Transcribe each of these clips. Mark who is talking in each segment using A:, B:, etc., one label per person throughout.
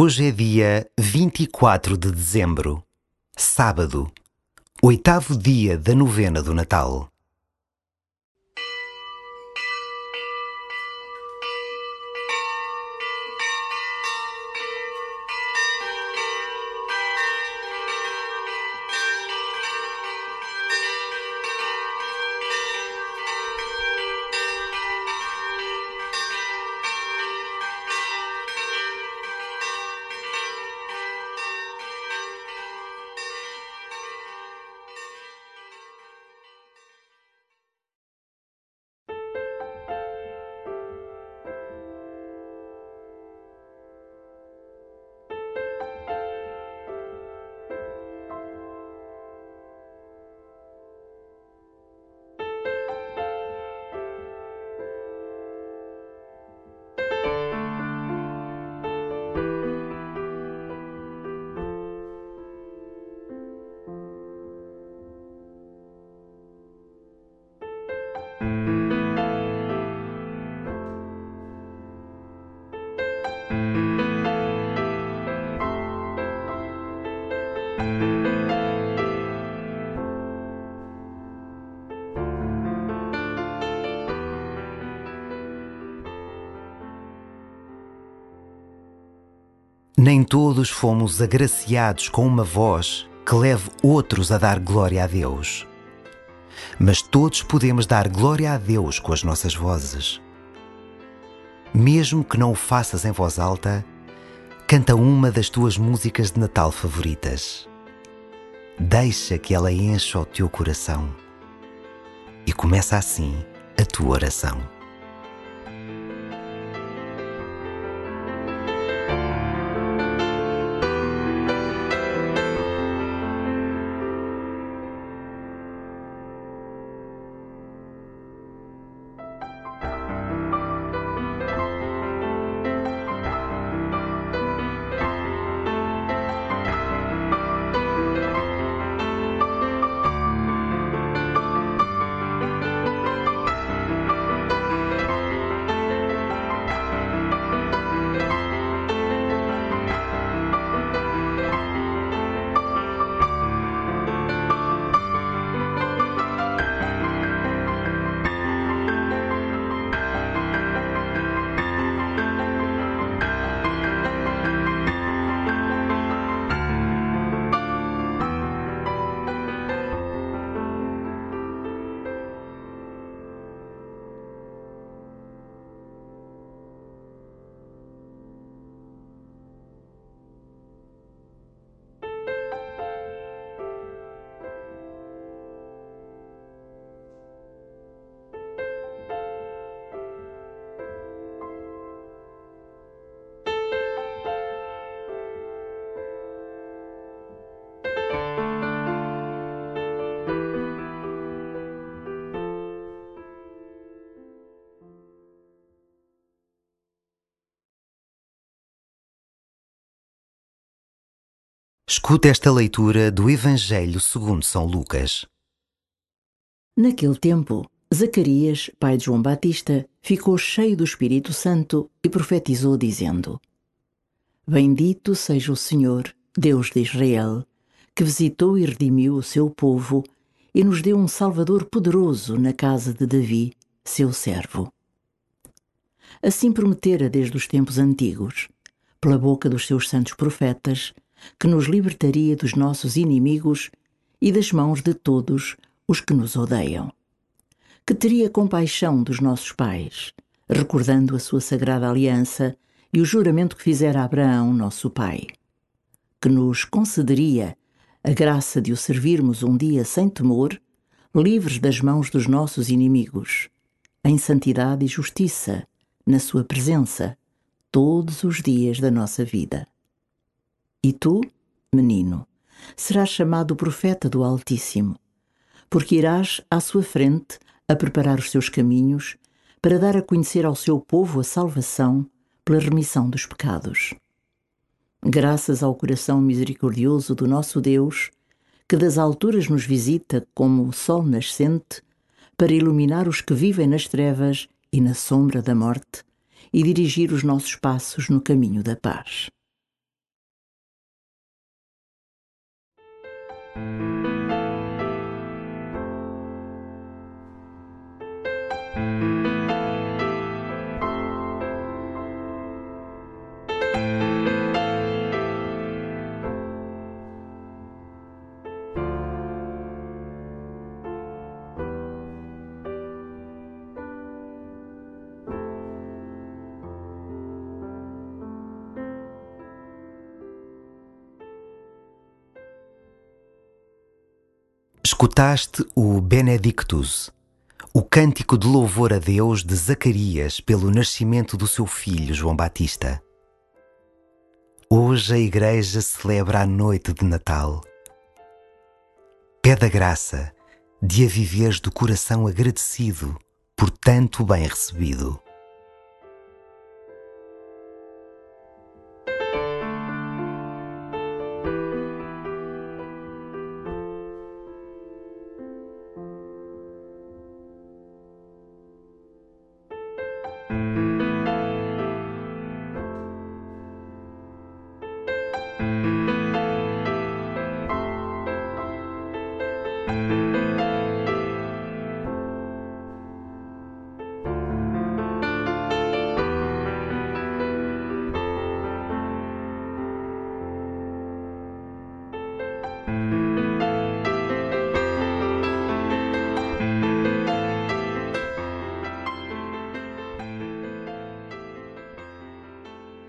A: Hoje é dia 24 de dezembro, sábado, oitavo dia da novena do Natal. Nem todos fomos agraciados com uma voz que leve outros a dar glória a Deus. Mas todos podemos dar glória a Deus com as nossas vozes. Mesmo que não o faças em voz alta, canta uma das tuas músicas de Natal favoritas. Deixa que ela encha o teu coração. E começa assim a tua oração. Escuta esta leitura do Evangelho segundo São Lucas.
B: Naquele tempo, Zacarias, pai de João Batista, ficou cheio do Espírito Santo e profetizou, dizendo: Bendito seja o Senhor, Deus de Israel, que visitou e redimiu o seu povo e nos deu um Salvador poderoso na casa de Davi, seu servo. Assim prometera desde os tempos antigos, pela boca dos seus santos profetas, que nos libertaria dos nossos inimigos e das mãos de todos os que nos odeiam. Que teria compaixão dos nossos pais, recordando a sua sagrada aliança e o juramento que fizera a Abraão, nosso pai. Que nos concederia a graça de o servirmos um dia sem temor, livres das mãos dos nossos inimigos, em santidade e justiça, na sua presença, todos os dias da nossa vida. E tu, menino, serás chamado profeta do Altíssimo, porque irás à sua frente a preparar os seus caminhos para dar a conhecer ao seu povo a salvação pela remissão dos pecados. Graças ao coração misericordioso do nosso Deus, que das alturas nos visita como o sol nascente, para iluminar os que vivem nas trevas e na sombra da morte e dirigir os nossos passos no caminho da paz.
A: Escutaste o Benedictus, o cântico de louvor a Deus de Zacarias pelo nascimento do seu filho João Batista. Hoje a Igreja celebra a noite de Natal. Pede a graça de a viveres do coração agradecido por tanto bem recebido.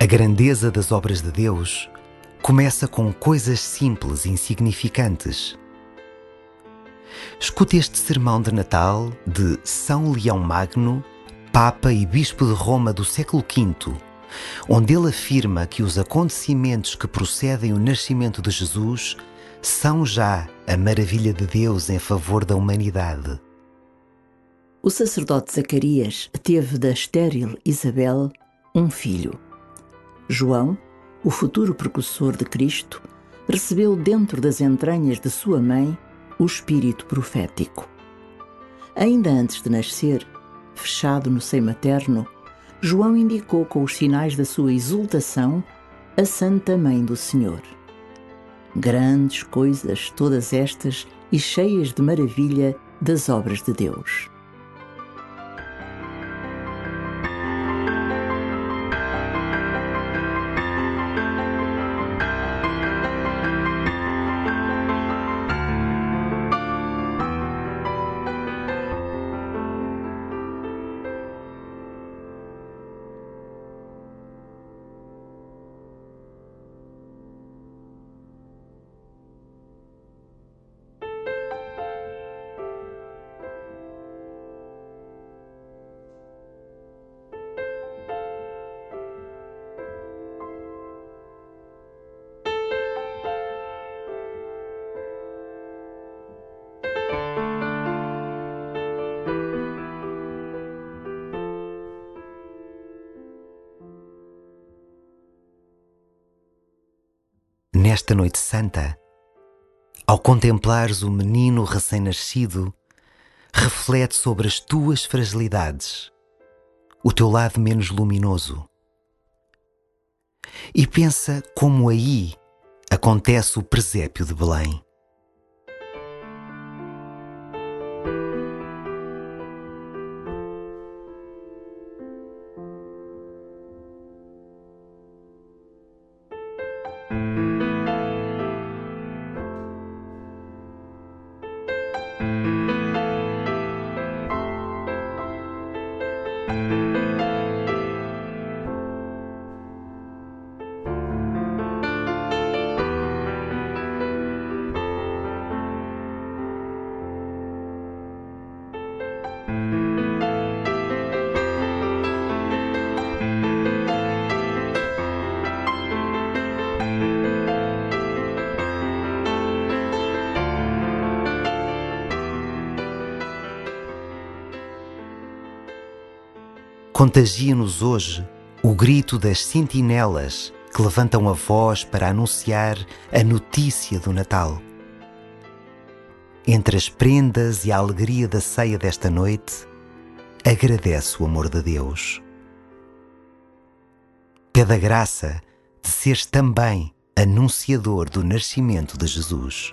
A: A grandeza das obras de Deus começa com coisas simples e insignificantes. Escute este sermão de Natal de São Leão Magno, Papa e Bispo de Roma do século V, onde ele afirma que os acontecimentos que procedem o nascimento de Jesus são já a maravilha de Deus em favor da humanidade.
B: O sacerdote Zacarias teve da estéril Isabel um filho. João, o futuro precursor de Cristo, recebeu dentro das entranhas de sua mãe o espírito profético. Ainda antes de nascer, fechado no seio materno, João indicou com os sinais da sua exultação a Santa Mãe do Senhor. Grandes coisas todas estas e cheias de maravilha das obras de Deus.
A: Nesta noite santa, ao contemplares o menino recém-nascido, reflete sobre as tuas fragilidades, o teu lado menos luminoso. E pensa como aí acontece o presépio de Belém. Contagia-nos hoje o grito das sentinelas que levantam a voz para anunciar a notícia do Natal. Entre as prendas e a alegria da ceia desta noite, agradece o amor de Deus. Pede a graça de seres também anunciador do nascimento de Jesus.